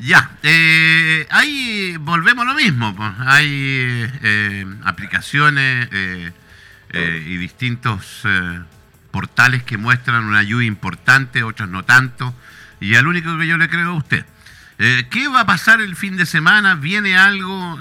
Ya, eh, ahí volvemos a lo mismo. Hay eh, aplicaciones eh, eh, y distintos eh, portales que muestran una lluvia importante, otros no tanto. Y al único que yo le creo a usted. Eh, ¿Qué va a pasar el fin de semana? ¿Viene algo?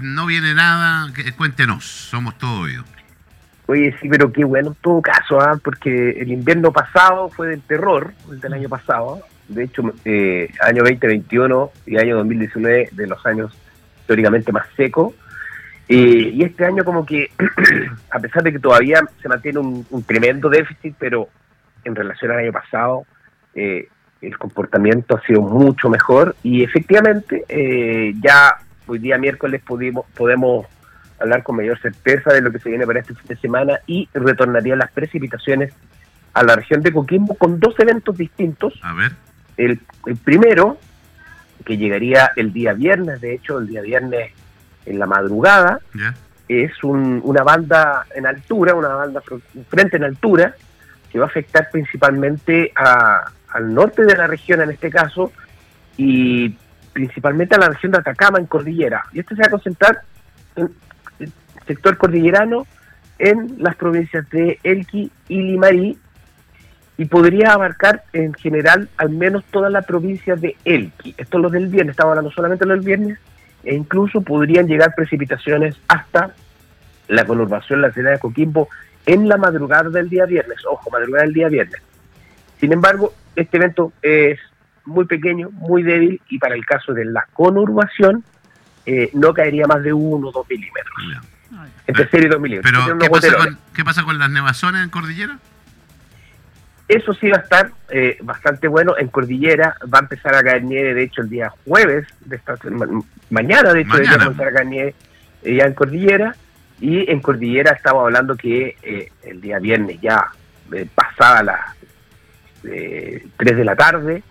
¿No viene nada? Cuéntenos, somos todo oídos. Oye, sí, pero qué bueno en todo caso, ¿ah? porque el invierno pasado fue del terror, el del año pasado. De hecho, eh, año 2021 y año 2019 de los años teóricamente más secos. Eh, y este año como que, a pesar de que todavía se mantiene un, un tremendo déficit, pero en relación al año pasado, eh, el comportamiento ha sido mucho mejor y efectivamente eh, ya hoy día miércoles pudimos, podemos hablar con mayor certeza de lo que se viene para este fin de semana y retornarían las precipitaciones a la región de Coquimbo con dos eventos distintos. A ver. El, el primero, que llegaría el día viernes, de hecho, el día viernes en la madrugada, es un- una banda en altura, una banda fr- frente en altura, que va a afectar principalmente a- al norte de la región en este caso, y principalmente a la región de Atacama en Cordillera. Y esto se va a concentrar en el sector cordillerano en las provincias de Elqui y Limarí, y podría abarcar en general al menos toda la provincia de Elqui. Esto es lo del viernes, estamos hablando solamente de lo del viernes, e incluso podrían llegar precipitaciones hasta la conurbación, la ciudad de Coquimbo, en la madrugada del día viernes. Ojo, madrugada del día viernes. Sin embargo, este evento es muy pequeño, muy débil, y para el caso de la conurbación, eh, no caería más de 1 o 2 milímetros. Entre 0 y 2 milímetros. Pero, ¿qué pasa, con, ¿qué pasa con las nevazones en Cordillera? Eso sí va a estar eh, bastante bueno. En Cordillera va a empezar a caer nieve, de hecho, el día jueves, de esta, ma- mañana, de hecho, Mañana. debería comenzar a caer nieve eh, ya en Cordillera. Y en Cordillera estamos hablando que eh, el día viernes ya eh, pasada las eh, 3 de la tarde,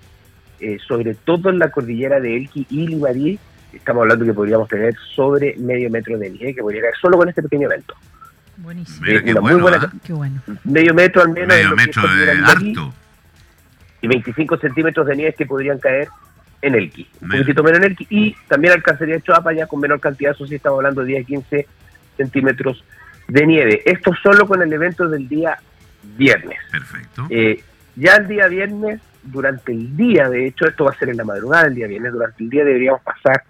sobre todo en la cordillera de Elqui y Limarí, estamos hablando que podríamos tener sobre medio metro de nieve que podría caer solo con este pequeño evento. Buenísimo. Mira qué bueno, buena- ¿ah? Qué bueno. Medio metro al menos. en Medio metro de harto. y 25 centímetros de nieve que podrían caer en Elqui. Un Mira. poquitito menos en Elqui. Y también alcanzaría Choapa ya con menor cantidad, eso sí estamos hablando de 10 15 centímetros de nieve. Esto solo con el evento del día viernes. Perfecto. Eh, ya el día viernes, durante el día, de hecho, esto va a ser en la madrugada del día viernes, durante el día deberíamos pasar,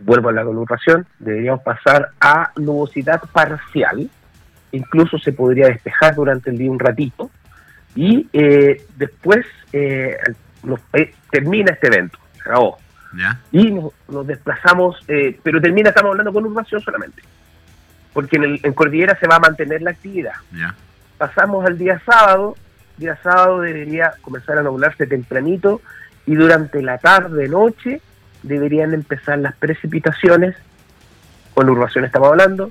vuelvo a la conurbación, deberíamos pasar a nubosidad parcial, incluso se podría despejar durante el día un ratito, y eh, después eh, nos- eh, termina este evento, se acabó, ¿Ya? y nos, nos desplazamos, eh, pero termina, estamos hablando con conurbación solamente, porque en, el, en Cordillera se va a mantener la actividad ¿Ya? pasamos al día sábado, día sábado debería comenzar a nublarse tempranito y durante la tarde, noche, deberían empezar las precipitaciones, con urbación estamos hablando,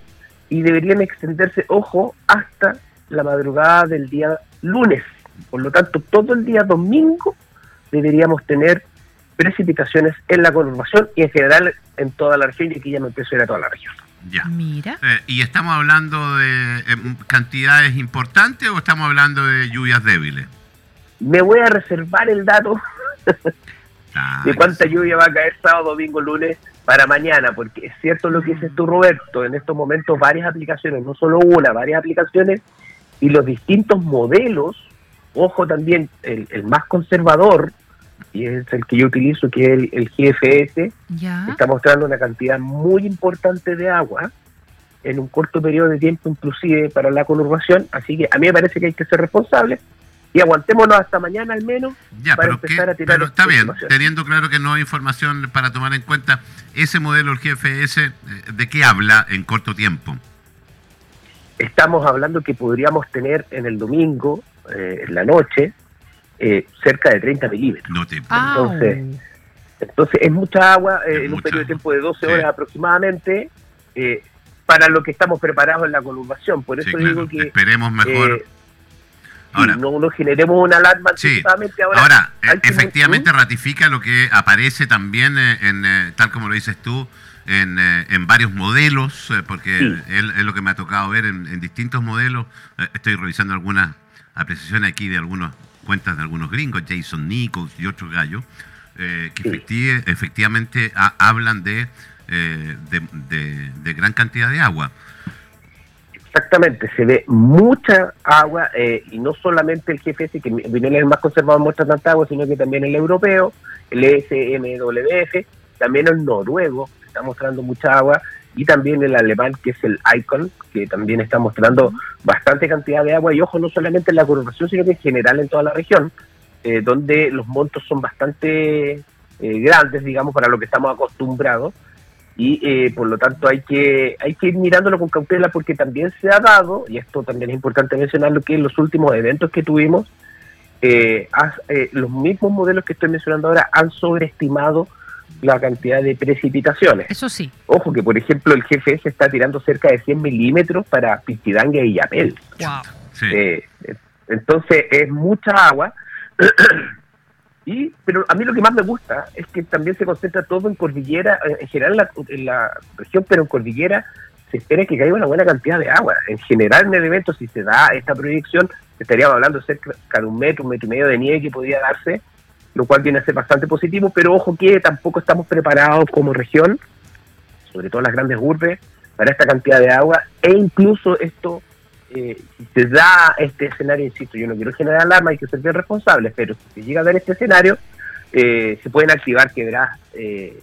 y deberían extenderse, ojo, hasta la madrugada del día lunes. Por lo tanto, todo el día domingo deberíamos tener precipitaciones en la conurbación y en general en toda la región, y aquí ya me empiezo a ir a toda la región. Ya. Mira. Eh, ¿Y estamos hablando de eh, cantidades importantes o estamos hablando de lluvias débiles? Me voy a reservar el dato Ah, de cuánta lluvia va a caer sábado, domingo, lunes para mañana, porque es cierto lo que dices tú, Roberto, en estos momentos varias aplicaciones, no solo una, varias aplicaciones, y los distintos modelos, ojo también, el, el más conservador, y es el que yo utilizo, que es el, el GFS, Ya. está mostrando una cantidad muy importante de agua en un corto periodo de tiempo, inclusive para la conurbación, así que a mí me parece que hay que ser responsables y aguantémonos hasta mañana al menos Ya, para pero, empezar ¿qué? a tirar pero está bien, teniendo claro que no hay información para tomar en cuenta, ese modelo, el GFS, eh, ¿de qué habla en corto tiempo? estamos hablando que podríamos tener en el domingo, eh, en la noche, eh, cerca de 30 milímetros. No te... Ah, Entonces, Entonces es mucha agua eh, Es en un periodo de tiempo de 12 Sí. horas aproximadamente eh, para lo que estamos preparados en la conurbación. Por eso Sí, digo que esperemos mejor. Ahora, no, no generemos una alarma Sí. ahora. Ahora, eh, que- efectivamente ratifica lo que aparece también eh, en, eh, tal como lo dices tú, en, en varios modelos, porque Sí. es, lo que me ha tocado ver en, en distintos modelos. Estoy revisando algunas apreciaciones aquí de algunas cuentas de algunos gringos, Jason Nichols y otros gallos, eh, que efectivamente hablan de, de, gran cantidad de agua. Exactamente, se ve mucha agua y no solamente el GFS, que viene el más conservado muestra tanta agua, sino que también el europeo, el SMWF, también el noruego está mostrando mucha agua y también el alemán que es el Icon, que también está mostrando bastante cantidad de agua y ojo no solamente en la corporación sino que en general en toda la región, eh, donde los montos son bastante eh, grandes, digamos, para lo que estamos acostumbrados y eh, por lo tanto hay que hay que ir mirándolo con cautela porque también se ha dado y esto también es importante mencionarlo que en los últimos eventos que tuvimos los mismos modelos que estoy mencionando ahora han sobreestimado la cantidad de precipitaciones. Eso sí. Ojo que, por ejemplo, el GFS está tirando cerca de 100 milímetros para Pitidanga y Yapel. Wow. Eh, entonces, es mucha agua. y Pero a mí lo que más me gusta es que también se concentra todo en cordillera, eh, en general en la, en la región, pero en cordillera se espera que caiga una buena cantidad de agua. En general, en el evento, si se da esta proyección, estaríamos hablando cerca de un metro, un metro y medio de nieve que podría darse lo cual viene a ser bastante positivo, pero ojo que tampoco estamos preparados como región, sobre todo las grandes urbes, para esta cantidad de agua, e incluso esto, eh, si se da este escenario, insisto, yo no quiero generar alarma, hay que ser bien responsables, pero si llega a dar este escenario, eh, se pueden activar quebradas eh,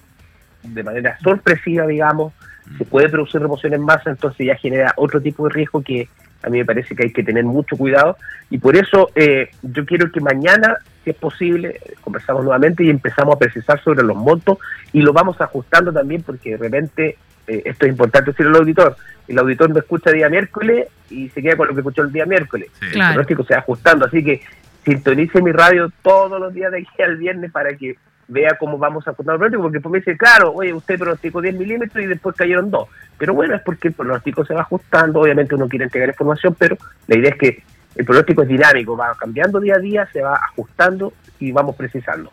de manera sorpresiva, digamos, se puede producir remoción en masa, entonces ya genera otro tipo de riesgo que a mí me parece que hay que tener mucho cuidado. Y por eso eh, yo quiero que mañana, si es posible, conversamos nuevamente y empezamos a precisar sobre los montos y lo vamos ajustando también porque de repente, eh, esto es importante decirlo al auditor, el auditor me escucha el día miércoles y se queda con lo que escuchó el día miércoles. El pronóstico se va ajustando, así que sintonice mi radio todos los días de aquí al viernes para que vea cómo vamos a ajustar el pronóstico, porque después me dice, claro, oye, usted pronosticó 10 milímetros y después cayeron 2. Pero bueno, es porque el pronóstico se va ajustando, obviamente uno quiere entregar información, pero la idea es que el pronóstico es dinámico, va cambiando día a día, se va ajustando y vamos precisando.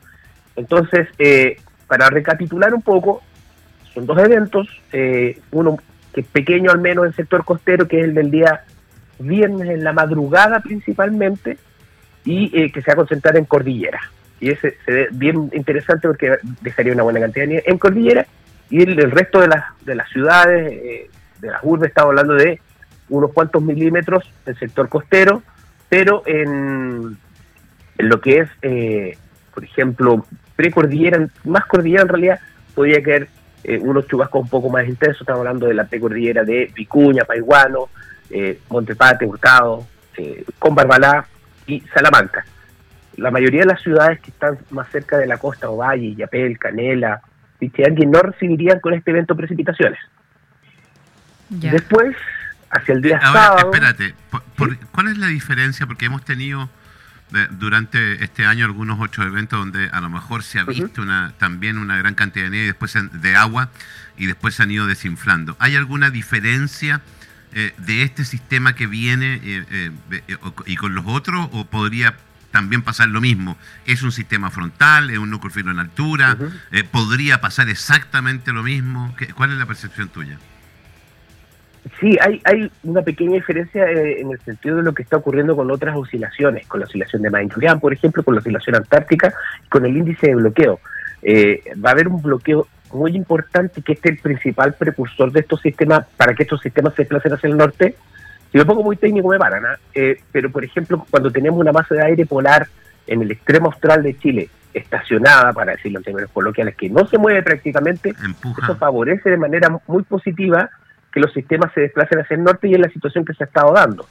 Entonces, eh, para recapitular un poco, son dos eventos, eh, uno que es pequeño al menos en el sector costero, que es el del día viernes en la madrugada principalmente, y eh, que se va a concentrar en cordillera. Y ese se ve bien interesante porque dejaría una buena cantidad de nieve en cordillera y el, resto de las, de las ciudades, eh, de las urbes, estamos hablando de unos cuantos milímetros en el sector costero, pero en, en lo que es, eh, por ejemplo, precordillera, más cordillera en realidad, podría caer eh, unos chubascos un poco más intensos, estamos hablando de la precordillera de Vicuña, Paiguano, eh, Montepate, Hurtado, con Barbalá y Salamanca la mayoría de las ciudades que están más cerca de la costa, Ovalle, Yapel, Canela, que no recibirían con este evento precipitaciones. Después, hacia el día eh, sábado... Espérate, ¿cuál es la diferencia? Porque hemos tenido eh, durante este año algunos ocho eventos donde a lo mejor se ha visto una, también una gran cantidad de nieve y después de agua y después se han ido desinflando. ¿Hay alguna diferencia eh, de este sistema que viene y con los otros o podría también pasar lo mismo. Es un sistema frontal, es un núcleo fino en altura, eh, podría pasar exactamente lo mismo. ¿Cuál es la percepción tuya? Sí, hay, hay una pequeña diferencia eh, en el sentido de lo que está ocurriendo con otras oscilaciones, con la oscilación de Main-Julian, por ejemplo, con la oscilación antártica, con el índice de bloqueo. Eh, va a haber un bloqueo muy importante que este es el principal precursor de estos sistemas, para que estos sistemas se desplacen hacia el norte, si me pongo muy técnico me paran, ¿ah? eh, pero por ejemplo, cuando tenemos una masa de aire polar en el extremo austral de Chile, estacionada, para decirlo en términos coloquiales, que no se mueve prácticamente, eso favorece de manera muy positiva que los sistemas se desplacen hacia el norte y es la situación que se ha estado dando.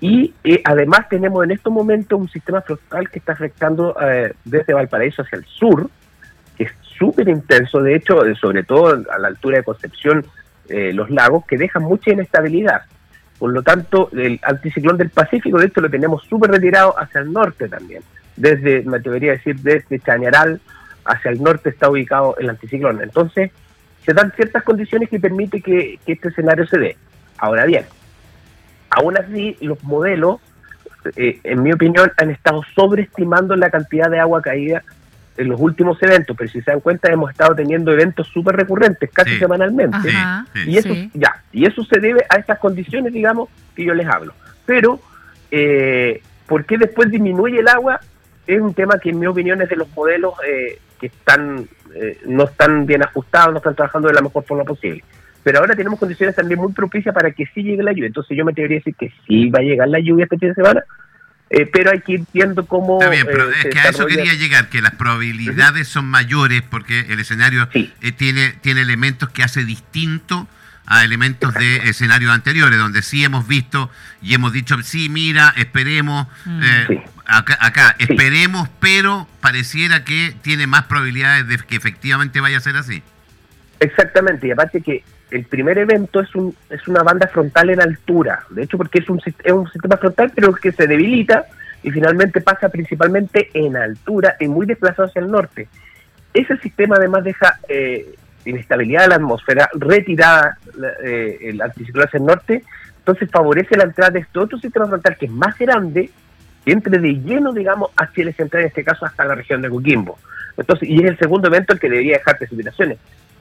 Y eh, además tenemos en estos momentos un sistema frontal que está afectando eh, desde Valparaíso hacia el sur, que es súper intenso, de hecho, sobre todo a la altura de Concepción, los lagos, que dejan mucha inestabilidad. Por lo tanto, el anticiclón del Pacífico, de esto lo tenemos súper retirado hacia el norte también. Desde, me atrevería a decir, desde Chañaral hacia el norte está ubicado el anticiclón. Entonces, se dan ciertas condiciones que permiten que, este escenario se dé. Ahora bien, aún así, los modelos, eh, en mi opinión, han estado sobreestimando la cantidad de agua caída en los últimos eventos, pero si se dan cuenta hemos estado teniendo eventos súper recurrentes, casi semanalmente. y eso ya, y eso se debe a estas condiciones, digamos, que yo les hablo. Pero, eh, ¿por qué después disminuye el agua? Es un tema que en mi opinión es de los modelos eh, que están eh, no están bien ajustados, no están trabajando de la mejor forma posible. Pero ahora tenemos condiciones también muy propicias para que sí llegue la lluvia. Entonces yo me atrevería a decir que sí va a llegar la lluvia este fin de semana, eh, pero hay que ir viendo cómo... Está bien, pero es que a eso quería llegar, que las probabilidades son mayores porque el escenario tiene, tiene elementos que hace distinto a elementos de escenarios anteriores, donde sí hemos visto y hemos dicho, sí, mira, esperemos, mm. eh, acá, esperemos, pero pareciera que tiene más probabilidades de que efectivamente vaya a ser así. Exactamente, y aparte que el primer evento es, un, es una banda frontal en altura, de hecho porque es un, es un sistema frontal pero que se debilita y finalmente pasa principalmente en altura y muy desplazado hacia el norte. Ese sistema además deja eh, inestabilidad de la atmósfera, retirada eh, el anticiclón hacia el norte, entonces favorece la entrada de este otro sistema frontal que es más grande, que entre de lleno, digamos, hacia el central, en este caso hasta la región de Coquimbo. Entonces, y es el segundo evento el que debería dejar precipitaciones.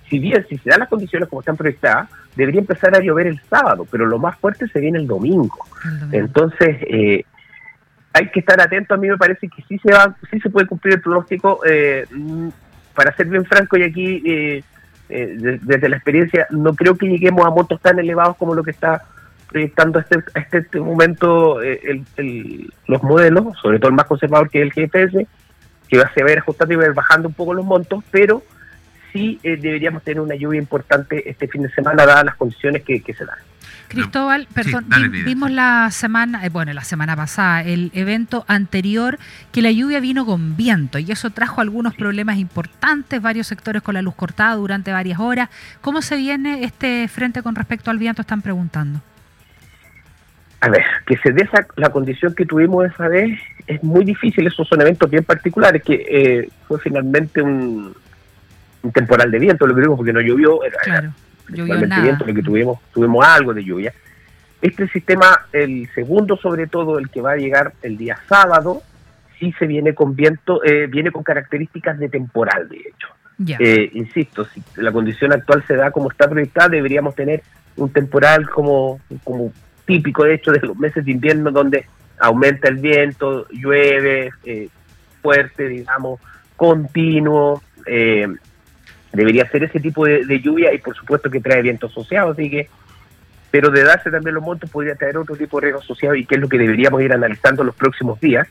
Si bien, si se dan las condiciones como están proyectadas, debería empezar a llover el sábado, pero lo más fuerte se viene el domingo. Entonces, eh, hay que estar atento. A mí me parece que sí se va, sí se puede cumplir el pronóstico. Eh, mm, para ser bien franco, y aquí eh, eh, desde la experiencia, no creo que lleguemos a montos tan elevados como lo que está proyectando este, este, este momento eh, los modelos, sobre todo el más conservador que es el GPS, que va a ver ajustando y va a ir bajando un poco los montos, pero sí eh, deberíamos tener una lluvia importante este fin de semana dadas las condiciones que se dan. Cristóbal, perdón, vimos la semana, eh, bueno, la semana pasada, el evento anterior, que la lluvia vino con viento y eso trajo algunos problemas importantes, varios sectores con la luz cortada durante varias horas. ¿Cómo se viene este frente con respecto al viento? Están preguntando. A ver, que se dé la condición que tuvimos esa vez es muy difícil, esos son eventos bien particulares, que eh, fue finalmente un, temporal de viento, lo que vimos, porque no llovió, era, claro viento, que tuvimos, tuvimos algo de lluvia. Este sistema, el segundo sobre todo, el que va a llegar el día sábado, sí se viene con viento, eh, viene con características de temporal, de hecho. Eh, insisto, si la condición actual se da como está proyectada, deberíamos tener un temporal como, como típico, de hecho, de los meses de invierno, donde aumenta el viento, llueve, eh, fuerte, digamos, continuo. Debería ser ese tipo de, lluvia y por supuesto que trae viento asociado, así que, pero de darse también los montos podría traer otro tipo de riesgo asociado y que es lo que deberíamos ir analizando los próximos días,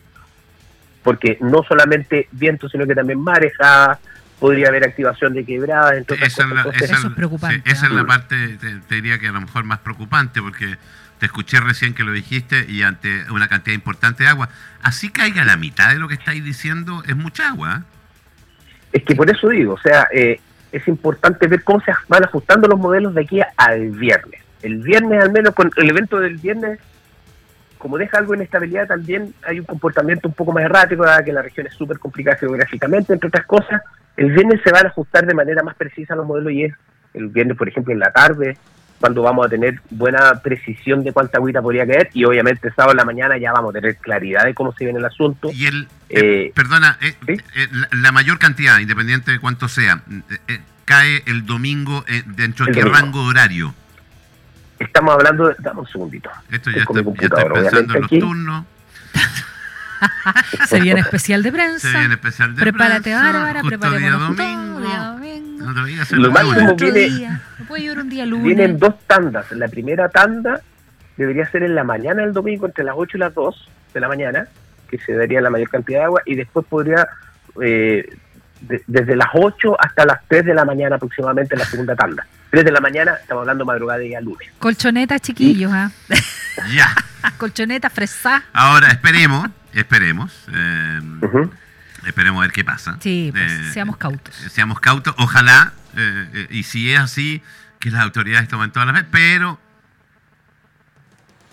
porque no solamente viento, sino que también marejada, podría haber activación de quebradas, entonces esa, es la, es preocupante. esa es la parte, te, diría que a lo mejor más preocupante, porque te escuché recién que lo dijiste y ante una cantidad importante de agua, así caiga la mitad de lo que estáis diciendo, es mucha agua. ¿eh? Es que por eso digo, o sea, eh, es importante ver cómo se van ajustando los modelos de aquí al viernes. El viernes, al menos con el evento del viernes, como deja algo de inestabilidad, también hay un comportamiento un poco más errático, dada que la región es súper complicada geográficamente, entre otras cosas. El viernes se van a ajustar de manera más precisa los modelos y es el viernes, por ejemplo, en la tarde, cuando vamos a tener buena precisión de cuánta agüita podría caer y obviamente sábado en la mañana ya vamos a tener claridad de cómo se viene el asunto. Y el, eh, eh, perdona, eh, la, mayor cantidad, independiente de cuánto sea, cae el domingo dentro de qué rango horario. Estamos hablando de, dame un segundito. Esto ya está, pensando en los turnos. se viene especial de prensa. Se viene especial de Prepárate, prensa. Bárbara, prepárate día domingo. Día Lo máximo viene, un día lunes. Vienen dos tandas. La primera tanda debería ser en la mañana del domingo, entre las 8 y las 2 de la mañana, que se daría la mayor cantidad de agua, y después podría, eh, desde las 8 hasta las 3 de la mañana aproximadamente, la segunda tanda. 3 de la mañana, estamos hablando madrugada y día lunes. Colchoneta, chiquillos, ¿ah? Ya. Colchoneta, fresa. Ahora, esperemos, esperemos. Eh, Esperemos a ver qué pasa. Sí, pues, eh, seamos cautos. Seamos cautos, ojalá, y si es así, que las autoridades tomen todas las veces, pero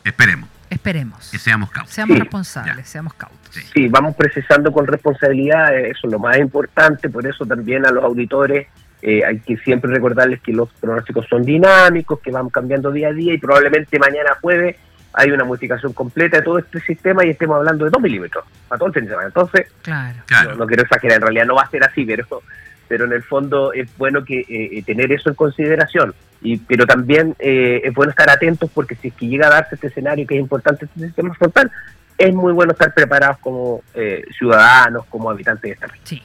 esperemos. Esperemos. Que seamos cautos. Seamos responsables, seamos cautos. Sí. vamos precisando con responsabilidad, eh, eso es lo más importante, por eso también a los auditores eh, hay que siempre recordarles que los pronósticos son dinámicos, que van cambiando día a día y probablemente mañana jueves hay una modificación completa de todo este sistema y estemos hablando de 2 milímetros para todo el fin de semana. Entonces, claro. No, quiero exagerar, en realidad no va a ser así, pero pero en el fondo es bueno que eh, eh, tener eso en consideración. Y, pero también eh, es bueno estar atentos porque si es que llega a darse este escenario que es importante este sistema frontal, es muy bueno estar preparados como ciudadanos, como habitantes de esta región. Sí,